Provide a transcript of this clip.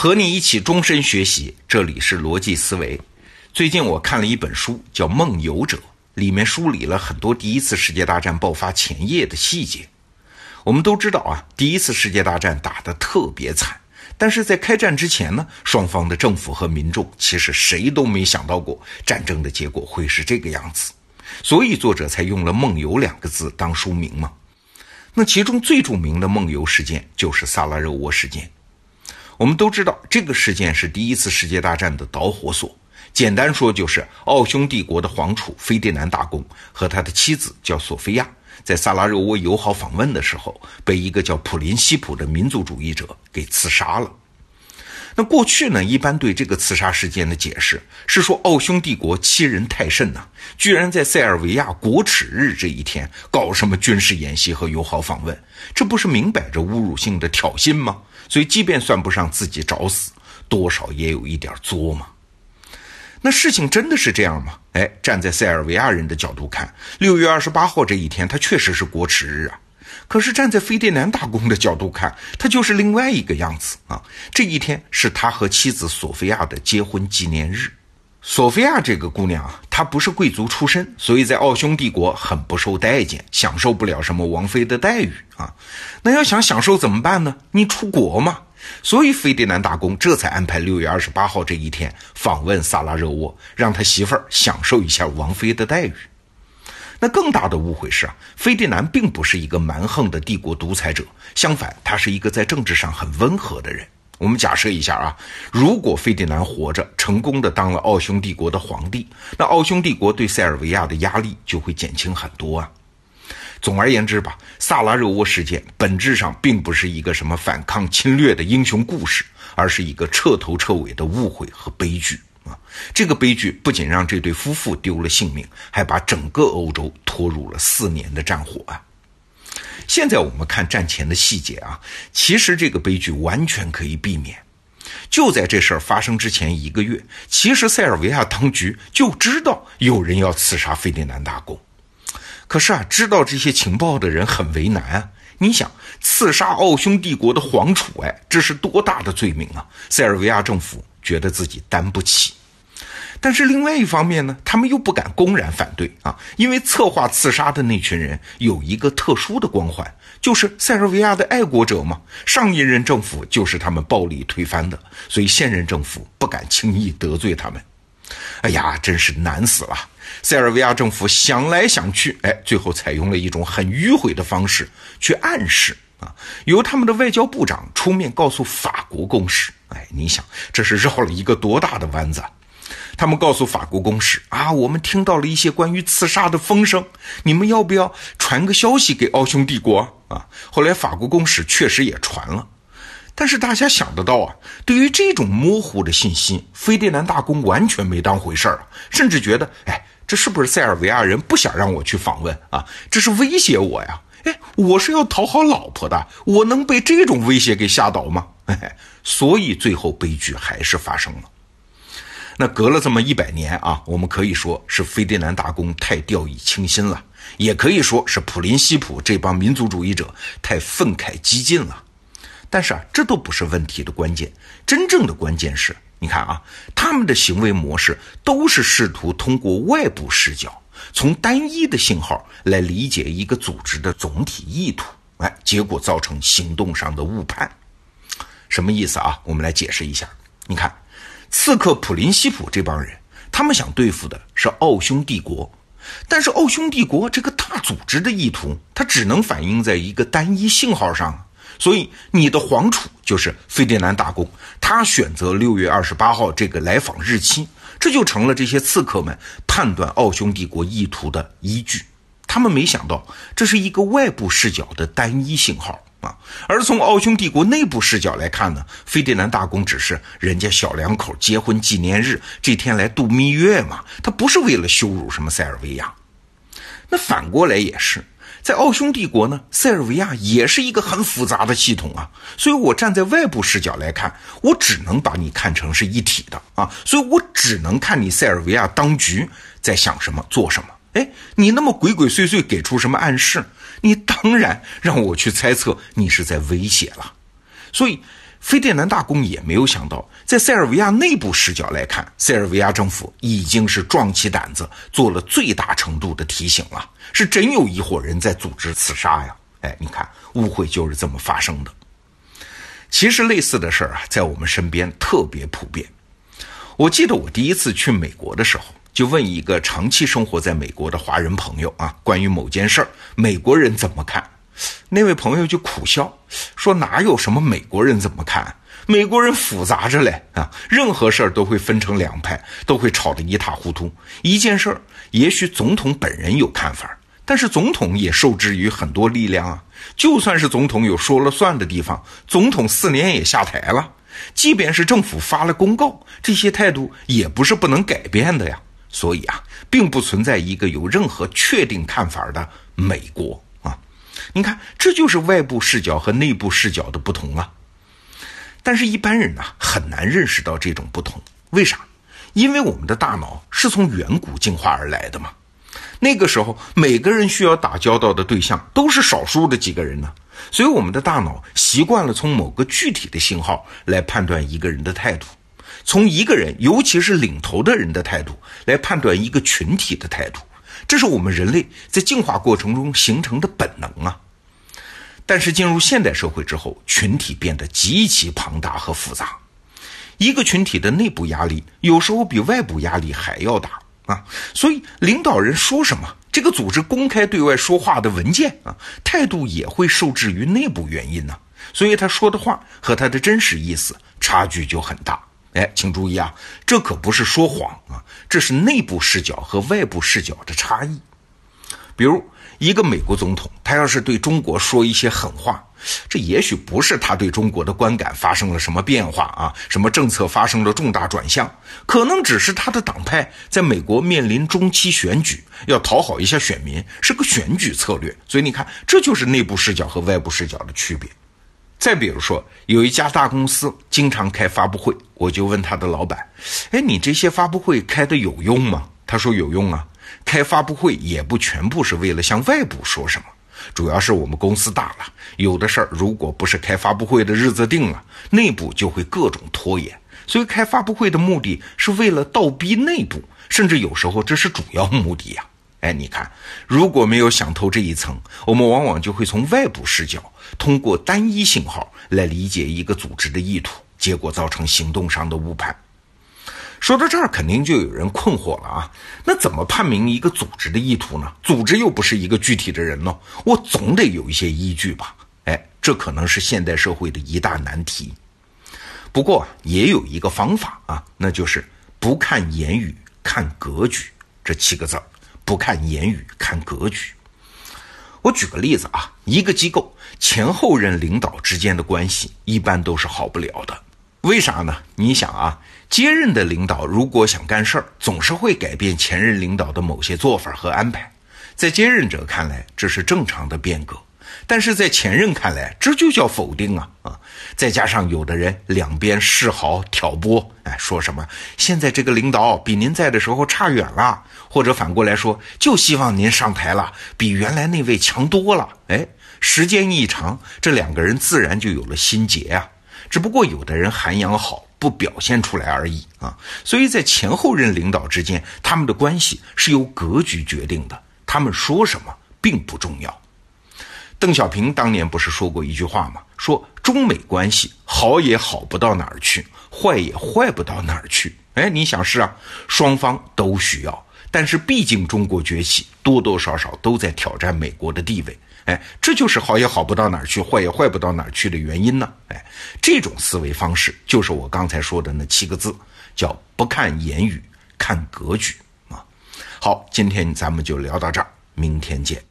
和你一起终身学习，这里是逻辑思维。最近我看了一本书，叫《梦游者》，里面梳理了很多第一次世界大战爆发前夜的细节。我们都知道啊，第一次世界大战打得特别惨，但是在开战之前呢，双方的政府和民众其实谁都没想到过战争的结果会是这个样子，所以作者才用了“梦游”两个字当书名嘛。那其中最著名的梦游事件就是萨拉热窝事件。我们都知道，这个事件是第一次世界大战的导火索。简单说，就是奥匈帝国的皇储斐迪南大公和他的妻子叫索菲亚，在萨拉热窝友好访问的时候，被一个叫普林西普的民族主义者给刺杀了。那过去呢，一般对这个刺杀事件的解释是说，奥匈帝国欺人太甚呐，居然在塞尔维亚国耻日这一天搞什么军事演习和友好访问，这不是明摆着侮辱性的挑衅吗？所以，即便算不上自己找死，多少也有一点作嘛。那事情真的是这样吗？哎，站在塞尔维亚人的角度看，六月二十八号这一天，他确实是国耻日啊。可是站在斐迪南打工的角度看，他就是另外一个样子啊。这一天是他和妻子索菲亚的结婚纪念日。索菲亚这个姑娘啊，她不是贵族出身，所以在奥匈帝国很不受待见，享受不了什么王妃的待遇啊。那要想享受怎么办呢？你出国嘛。所以斐迪南打工这才安排六月二十八号这一天访问萨拉热窝，让他媳妇儿享受一下王妃的待遇。那更大的误会是啊，斐迪南并不是一个蛮横的帝国独裁者，相反，他是一个在政治上很温和的人。我们假设一下啊，如果费迪南活着，成功的当了奥匈帝国的皇帝，那奥匈帝国对塞尔维亚的压力就会减轻很多啊。总而言之吧，萨拉热窝事件本质上并不是一个什么反抗侵略的英雄故事，而是一个彻头彻尾的误会和悲剧啊。这个悲剧不仅让这对夫妇丢了性命，还把整个欧洲拖入了四年的战火啊。现在我们看战前的细节啊，其实这个悲剧完全可以避免。就在这事儿发生之前一个月，其实塞尔维亚当局就知道有人要刺杀费迪南大公。可是啊，知道这些情报的人很为难啊。你想，刺杀奥匈帝国的皇储，哎，这是多大的罪名啊！塞尔维亚政府觉得自己担不起。但是另外一方面呢，他们又不敢公然反对啊，因为策划刺杀的那群人有一个特殊的光环，就是塞尔维亚的爱国者嘛。上一任政府就是他们暴力推翻的，所以现任政府不敢轻易得罪他们。哎呀，真是难死了！塞尔维亚政府想来想去，哎，最后采用了一种很迂回的方式去暗示啊，由他们的外交部长出面告诉法国公使。哎，你想这是绕了一个多大的弯子？他们告诉法国公使啊，我们听到了一些关于刺杀的风声，你们要不要传个消息给奥匈帝国啊？后来法国公使确实也传了，但是大家想得到啊，对于这种模糊的信息，斐迪南大公完全没当回事儿，甚至觉得，哎，这是不是塞尔维亚人不想让我去访问啊？这是威胁我呀？哎，我是要讨好老婆的，我能被这种威胁给吓倒吗？所以最后悲剧还是发生了。那隔了这么一百年啊，我们可以说是斐迪南大公太掉以轻心了，也可以说是普林西普这帮民族主义者太愤慨激进了。但是啊，这都不是问题的关键，真正的关键是，你看啊，他们的行为模式都是试图通过外部视角，从单一的信号来理解一个组织的总体意图，哎，结果造成行动上的误判。什么意思啊？我们来解释一下，你看。刺客普林西普这帮人，他们想对付的是奥匈帝国，但是奥匈帝国这个大组织的意图，它只能反映在一个单一信号上。所以，你的皇储就是费迪南大公，他选择六月二十八号这个来访日期，这就成了这些刺客们判断奥匈帝国意图的依据。他们没想到，这是一个外部视角的单一信号。啊，而从奥匈帝国内部视角来看呢，斐迪南大公只是人家小两口结婚纪念日这天来度蜜月嘛，他不是为了羞辱什么塞尔维亚。那反过来也是，在奥匈帝国呢，塞尔维亚也是一个很复杂的系统啊，所以我站在外部视角来看，我只能把你看成是一体的啊，所以我只能看你塞尔维亚当局在想什么做什么。哎，你那么鬼鬼祟祟给出什么暗示？你当然让我去猜测你是在威胁了。所以，菲迪南大公也没有想到，在塞尔维亚内部视角来看，塞尔维亚政府已经是壮起胆子做了最大程度的提醒了，是真有一伙人在组织刺杀呀！哎，你看，误会就是这么发生的。其实类似的事儿啊，在我们身边特别普遍。我记得我第一次去美国的时候，就问一个长期生活在美国的华人朋友啊，关于某件事儿，美国人怎么看？那位朋友就苦笑说：“哪有什么美国人怎么看？美国人复杂着嘞啊！任何事儿都会分成两派，都会吵得一塌糊涂。一件事儿，也许总统本人有看法，但是总统也受制于很多力量啊。就算是总统有说了算的地方，总统四年也下台了。即便是政府发了公告，这些态度也不是不能改变的呀。所以啊，并不存在一个有任何确定看法的美国。”你看，这就是外部视角和内部视角的不同啊。但是，一般人呢很难认识到这种不同。为啥？因为我们的大脑是从远古进化而来的嘛。那个时候，每个人需要打交道的对象都是少数的几个人呢，所以我们的大脑习惯了从某个具体的信号来判断一个人的态度，从一个人，尤其是领头的人的态度来判断一个群体的态度。这是我们人类在进化过程中形成的本能啊，但是进入现代社会之后，群体变得极其庞大和复杂，一个群体的内部压力有时候比外部压力还要大啊，所以领导人说什么，这个组织公开对外说话的文件啊，态度也会受制于内部原因呢，所以他说的话和他的真实意思差距就很大。哎，请注意啊，这可不是说谎啊，这是内部视角和外部视角的差异。比如，一个美国总统，他要是对中国说一些狠话，这也许不是他对中国的观感发生了什么变化啊，什么政策发生了重大转向，可能只是他的党派在美国面临中期选举，要讨好一下选民，是个选举策略。所以你看，这就是内部视角和外部视角的区别。再比如说，有一家大公司经常开发布会，我就问他的老板：“哎，你这些发布会开的有用吗？”他说：“有用啊，开发布会也不全部是为了向外部说什么，主要是我们公司大了，有的事儿如果不是开发布会的日子定了，内部就会各种拖延，所以开发布会的目的是为了倒逼内部，甚至有时候这是主要目的呀。”哎，你看，如果没有想透这一层，我们往往就会从外部视角，通过单一信号来理解一个组织的意图，结果造成行动上的误判。说到这儿，肯定就有人困惑了啊，那怎么判明一个组织的意图呢？组织又不是一个具体的人呢，我总得有一些依据吧？哎，这可能是现代社会的一大难题。不过也有一个方法啊，那就是不看言语，看格局，这七个字儿。不看言语，看格局。我举个例子啊，一个机构前后任领导之间的关系一般都是好不了的。为啥呢？你想啊，接任的领导如果想干事儿，总是会改变前任领导的某些做法和安排。在接任者看来，这是正常的变革。但是在前任看来，这就叫否定啊啊！再加上有的人两边示好挑拨，哎，说什么现在这个领导比您在的时候差远了，或者反过来说，就希望您上台了，比原来那位强多了。哎，时间一长，这两个人自然就有了心结啊。只不过有的人涵养好，不表现出来而已啊。所以在前后任领导之间，他们的关系是由格局决定的，他们说什么并不重要。邓小平当年不是说过一句话吗？说中美关系好也好不到哪儿去，坏也坏不到哪儿去。哎，你想是啊，双方都需要，但是毕竟中国崛起，多多少少都在挑战美国的地位。哎，这就是好也好不到哪儿去，坏也坏不到哪儿去的原因呢。哎，这种思维方式就是我刚才说的那七个字，叫不看言语，看格局啊。好，今天咱们就聊到这儿，明天见。